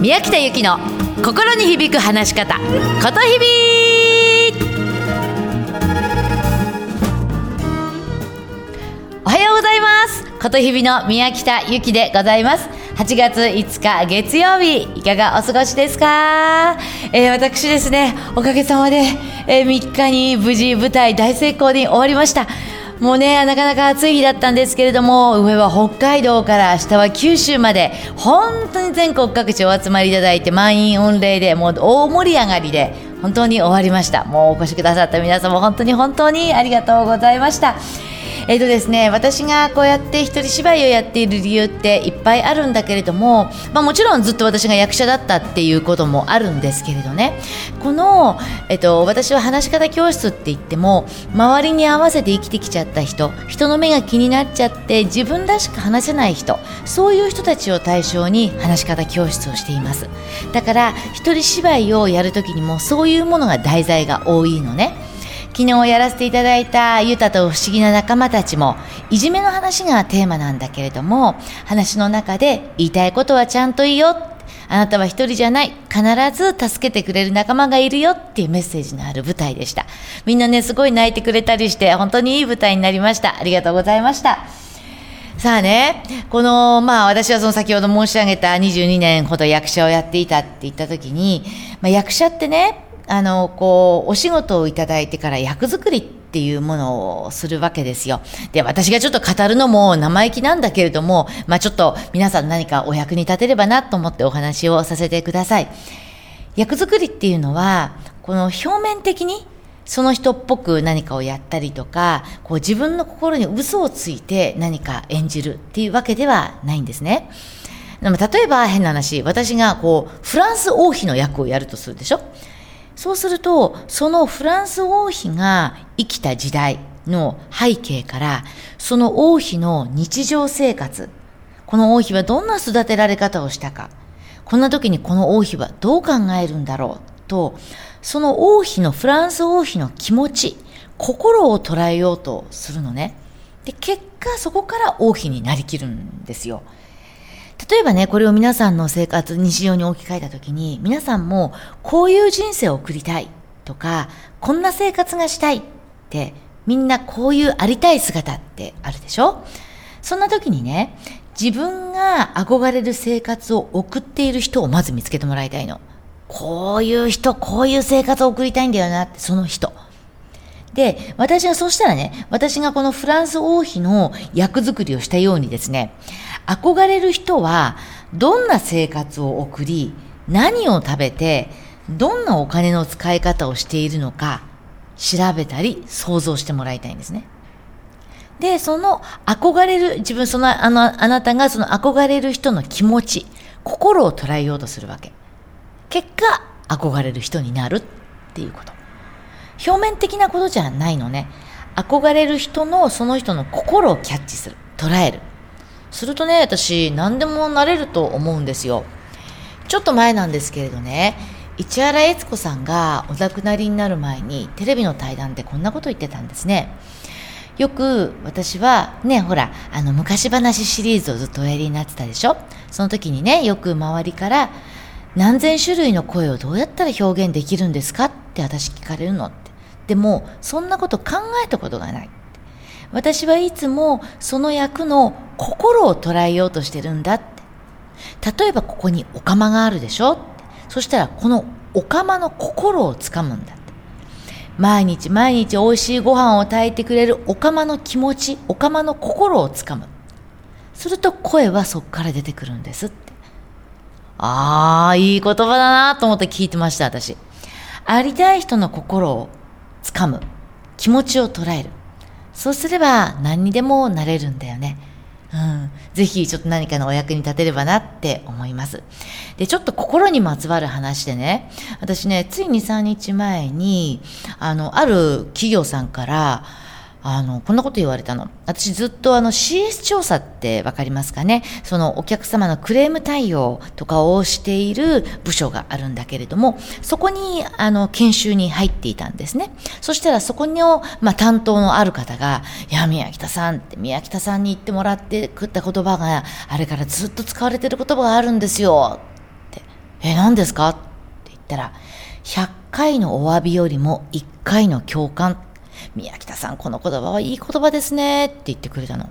宮北由紀の心に響く話し方ことひびおはようございます。ことひびの宮北由紀でございます。8月5日月曜日いかがお過ごしですか、えー、私ですねおかげさまで、えー、3日に無事舞台大成功に終わりました。もうね、なかなか暑い日だったんですけれども、上は北海道から下は九州まで、本当に全国各地お集まりいただいて、満員御礼で、もう大盛り上がりで、本当に終わりました。もうお越しくださった皆様、本当に本当にありがとうございました。えっ、ー、とですね、私がこうやって一人芝居をやっている理由っていっぱいあるんだけれども、まあ、もちろんずっと私が役者だったっていうこともあるんですけれどね。この、えっ、ー、と、私は話し方教室って言っても周りに合わせて生きてきちゃった人人の目が気になっちゃって自分らしく話せない人そういう人たちを対象に話し方教室をしています。だから一人芝居をやるときにもそういうものが題材が多いのね。昨日やらせていただいたユタと不思議な仲間たちもいじめの話がテーマなんだけれども話の中で言いたいことはちゃんといいよ。あなたは一人じゃない。必ず助けてくれる仲間がいるよっていうメッセージのある舞台でした。みんなねすごい泣いてくれたりして本当にいい舞台になりました。ありがとうございました。さあね、この、まあ私はその先ほど申し上げた22年ほど役者をやっていたって言った時に、まあ役者ってね、あの、こう、お仕事をいただいてから役作りっていうものをするわけですよ。で、私がちょっと語るのも生意気なんだけれども、まあちょっと皆さん何かお役に立てればなと思ってお話をさせてください。役作りっていうのは、この表面的にその人っぽく何かをやったりとか、こう自分の心に嘘をついて何か演じるっていうわけではないんですね。でも例えば変な話、私がこう、フランス王妃の役をやるとするでしょそうすると、そのフランス王妃が生きた時代の背景から、その王妃の日常生活、この王妃はどんな育てられ方をしたか、こんな時にこの王妃はどう考えるんだろうと、その王妃の、フランス王妃の気持ち、心を捉えようとするのね。で、結果そこから王妃になりきるんですよ。例えばね、これを皆さんの生活、日常に置き換えたときに、皆さんもこういう人生を送りたいとか、こんな生活がしたいって、みんなこういうありたい姿ってあるでしょ？そんな時にね、自分が憧れる生活を送っている人をまず見つけてもらいたいの。こういう人、こういう生活を送りたいんだよなって、その人。で、私はそうしたらね、私がこのフランス王妃の役作りをしたようにですね、憧れる人はどんな生活を送り、何を食べて、どんなお金の使い方をしているのか、調べたり想像してもらいたいんですね。で、その憧れる、自分、その、あの、あなたがその憧れる人の気持ち、心を捉えようとするわけ。結果、憧れる人になるっていうこと。表面的なことじゃないのね。憧れる人のその人の心をキャッチする。捉える。するとね、私何でもなれると思うんですよ。ちょっと前なんですけれどね、市原悦子さんがお亡くなりになる前にテレビの対談でこんなこと言ってたんですね。よく私はね、ほら、あの昔話シリーズをずっとおやりになってたでしょその時にね、よく周りから何千種類の声をどうやったら表現できるんですかって私聞かれるのって。でも、そんなこと考えたことがない。私はいつもその役の心を捉えようとしてるんだって。例えばここにお釜があるでしょそしたらこのお釜の心をつかむんだって。毎日毎日美味しいご飯を炊いてくれるお釜の気持ち、お釜の心をつかむ。すると声はそこから出てくるんですって。ああ、いい言葉だなと思って聞いてました、私。ありたい人の心をつかむ。気持ちを捉える。そうすれば何にでもなれるんだよね。うん。ぜひちょっと何かのお役に立てればなって思います。で、ちょっと心にまつわる話でね、私ね、つい2、3日前に、あの、ある企業さんから、あの、こんなこと言われたの。私ずっとあの CS 調査ってわかりますかね？そのお客様のクレーム対応とかをしている部署があるんだけれども、そこにあの研修に入っていたんですね。そしたらそこの、まあ、担当のある方が、いや、宮北さんって宮北さんに言ってもらってくった言葉が、あれからずっと使われてる言葉があるんですよってえ、何ですか？って言ったら、100回のお詫びよりも1回の共感。宮北さん、この言葉はいい言葉ですねって言ってくれたの。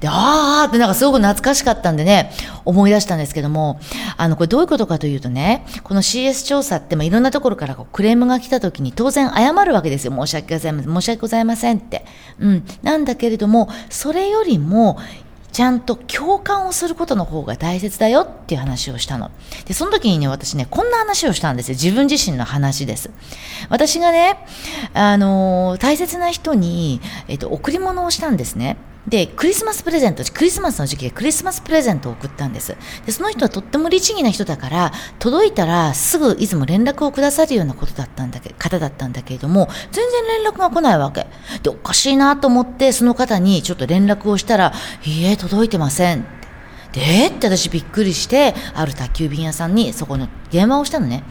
で、あーってなんかすごく懐かしかったんでね、思い出したんですけども、あの、これどういうことかというとね、この CS 調査って、まあ、いろんなところからこうクレームが来た時に当然謝るわけですよ。申し訳ございません。申し訳ございませんって。うん。なんだけれども、それよりも、ちゃんと共感をすることの方が大切だよっていう話をしたの。で、その時にね、私ね、こんな話をしたんですよ。自分自身の話です。私がね、あのー、大切な人に、えっと、贈り物をしたんですね。で、クリスマスプレゼント、クリスマスの時期でクリスマスプレゼントを送ったんです。で、その人はとっても律儀な人だから、届いたらすぐいつも連絡をくださるようなことだったんだけ方だったんだけれども、全然連絡が来ないわけ。で、おかしいなと思って、その方にちょっと連絡をしたら、いいえ、届いてません。でって私びっくりして、ある宅急便屋さんにそこの電話をしたのね。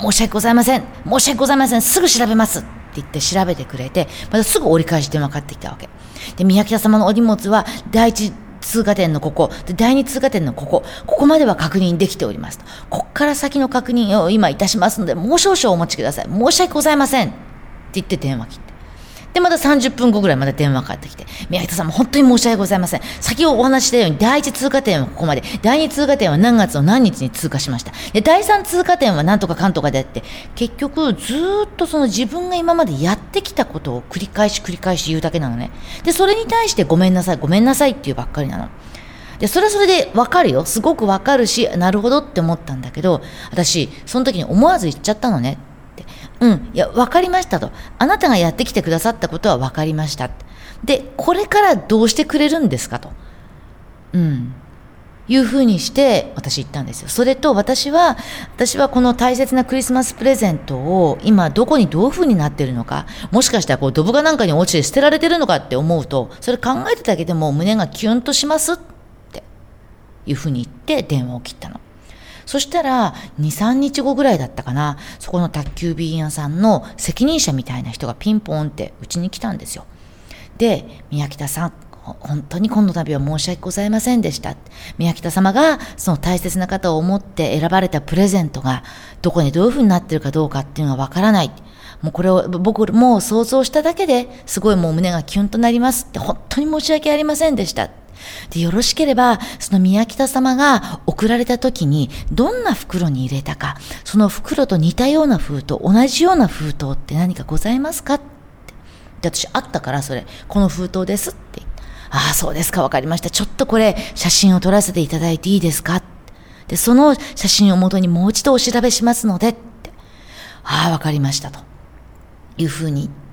申し訳ございません。申し訳ございません。すぐ調べます。って言って調べてくれて、またすぐ折り返し電話かかってきたわけ。で、宮北様のお荷物は第一通過点のここ、で第2通過点のここ、ここまでは確認できておりますと。こっから先の確認を今いたしますので、もう少々お待ちください。申し訳ございません。って言って電話切った。で、また30分後ぐらいまた電話かかってきて、宮北さんも本当に申し訳ございません。先ほどお話したように、第一通過点はここまで、第二通過点は何月の何日に通過しました。で、第三通過点は何とかかんとかであって、結局、ずっとその自分が今までやってきたことを繰り返し繰り返し言うだけなのね。で、それに対してごめんなさい、ごめんなさいっていうばっかりなの。で、それはそれでわかるよ。すごくわかるし、なるほどって思ったんだけど、私、その時に思わず言っちゃったのね。うん、いや、わかりましたと。あなたがやってきてくださったことはわかりました。で、これからどうしてくれるんですかと。うん。いうふうにして私言ったんですよ。それと私は、私はこの大切なクリスマスプレゼントを今どこにどういうふうになってるのか、もしかしたらこうドブがなんかに落ちて捨てられてるのかって思うと、それ考えてただけでも胸がキュンとしますっていうふうに言って電話を切ったの。そしたら、2、3日後ぐらいだったかな、そこの宅急便屋さんの責任者みたいな人がピンポンってうちに来たんですよ。で、宮北さん、本当に今度の度は申し訳ございませんでした。宮北様がその大切な方を思って選ばれたプレゼントがどこにどういう風になってるかどうかっていうのがわからない。もうこれを僕もう想像しただけですごいもう胸がキュンとなりますって本当に申し訳ありませんでした。で、よろしければ、その宮北様が送られた時に、どんな袋に入れたか、その袋と似たような封筒、同じような封筒って何かございますか？って。で、私、あったから、それ、この封筒ですってああ、そうですか、わかりました。ちょっとこれ、写真を撮らせていただいていいですか？で、その写真をもとにもう一度お調べしますので、って。ああ、わかりましたと。いうふうに言って、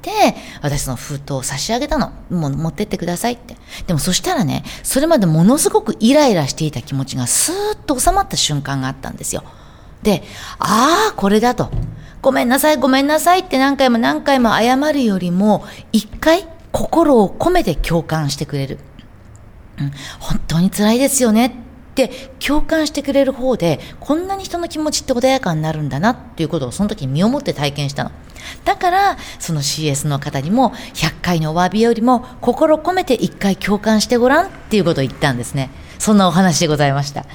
私の封筒を差し上げたの。もう持ってってくださいって。でもそしたらね、それまでものすごくイライラしていた気持ちがスーッと収まった瞬間があったんですよ。で、ああ、これだと。ごめんなさい、ごめんなさいって何回も何回も謝るよりも、一回心を込めて共感してくれる。うん、本当に辛いですよねって共感してくれる方で、こんなに人の気持ちって穏やかになるんだなっていうことをその時身をもって体験したの。だから、その CS の方にも、100回のお詫びよりも、心込めて1回共感してごらんっていうことを言ったんですね。そんなお話でございました。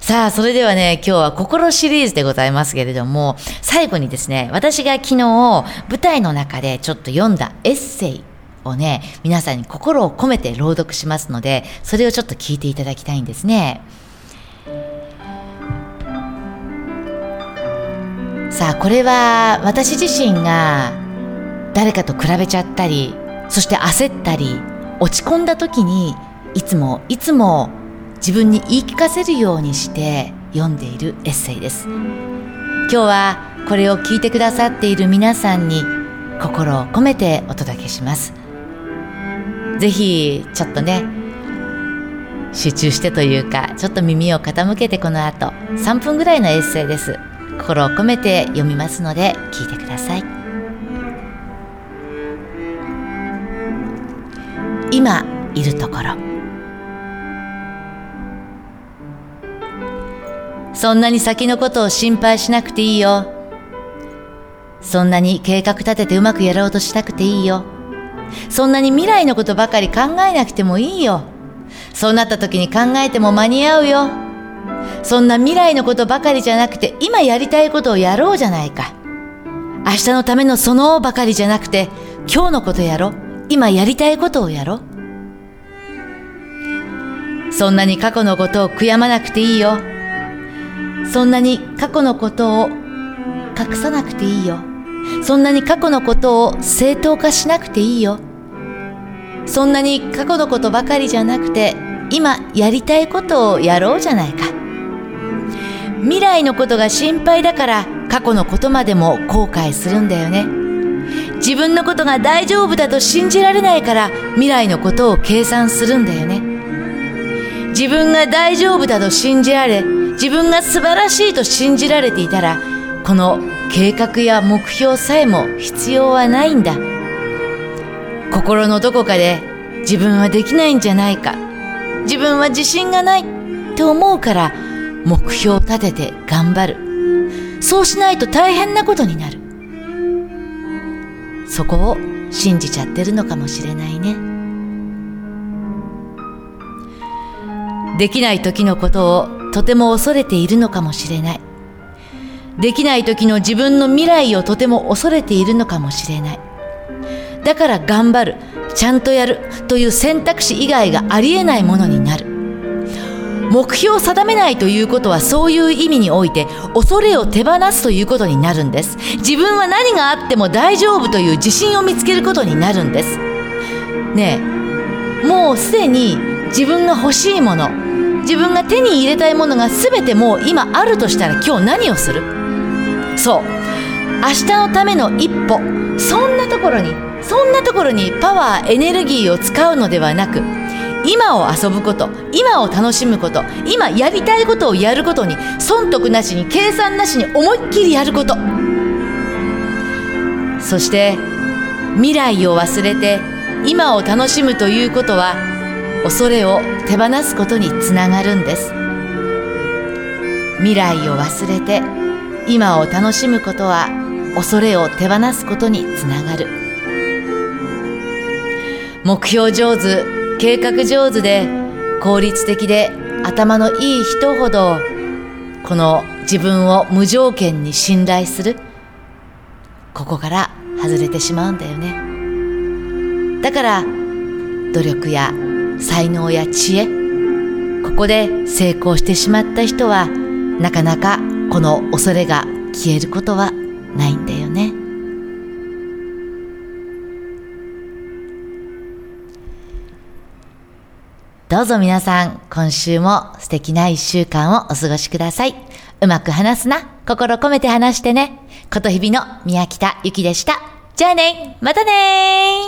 さあ、それではね、今日は心シリーズでございますけれども、最後にですね、私が昨日、舞台の中でちょっと読んだエッセイをね、皆さんに心を込めて朗読しますので、それをちょっと聞いていただきたいんですね。さあこれは私自身が誰かと比べちゃったりそして焦ったり落ち込んだ時にいつもいつも自分に言い聞かせるようにして読んでいるエッセイです今日はこれを聞いてくださっている皆さんに心を込めてお届けしますぜひちょっとね集中してというかちょっと耳を傾けてこの後3分ぐらいのエッセイです。心を込めて読みますので聞いてください。今いるところ。そんなに先のことを心配しなくていいよ。そんなに計画立ててうまくやろうとしなくていいよ。そんなに未来のことばかり考えなくてもいいよ。そうなった時に考えても間に合うよ。そんな未来のことばかりじゃなくて今やりたいことをやろうじゃないか。明日のためのそのばかりじゃなくて今日のことやろ今やりたいことをやろそんなに過去のことを悔やまなくていいよ。そんなに過去のことを隠さなくていいよ。そんなに過去のことを正当化しなくていいよ。そんなに過去のことばかりじゃなくて今やりたいことをやろうじゃないか。未来のことが心配だから過去のことまでも後悔するんだよね。自分のことが大丈夫だと信じられないから未来のことを計算するんだよね。自分が大丈夫だと信じられ自分が素晴らしいと信じられていたらこの計画や目標さえも必要はないんだ。心のどこかで自分はできないんじゃないか。自分は自信がない。と思うから目標を立てて頑張る。そうしないと大変なことになる。そこを信じちゃってるのかもしれないね。できない時のことをとても恐れているのかもしれない。できない時の自分の未来をとても恐れているのかもしれない。だから頑張るちゃんとやるという選択肢以外がありえないものになる。目標を定めないということはそういう意味において恐れを手放すということになるんです。自分は何があっても大丈夫という自信を見つけることになるんです。ねえもうすでに自分が欲しいもの自分が手に入れたいものが全てもう今あるとしたら今日何をする？そう。明日のための一歩。そんなところにそんなところにパワーエネルギーを使うのではなく今を遊ぶこと今を楽しむこと今やりたいことをやることに損得なしに計算なしに思いっきりやること。そして未来を忘れて今を楽しむということは恐れを手放すことにつながるんです。未来を忘れて今を楽しむことは恐れを手放すことにつながる。目標上手計画上手で効率的で頭のいい人ほどこの自分を無条件に信頼する。ここから外れてしまうんだよね。だから努力や才能や知恵ここで成功してしまった人はなかなかこの恐れが消えることはないんだよね。どうぞ皆さん今週も素敵な一週間をお過ごしください。うまく話すな。心込めて話してね。ことひびの宮北ゆきでした。じゃあね。またね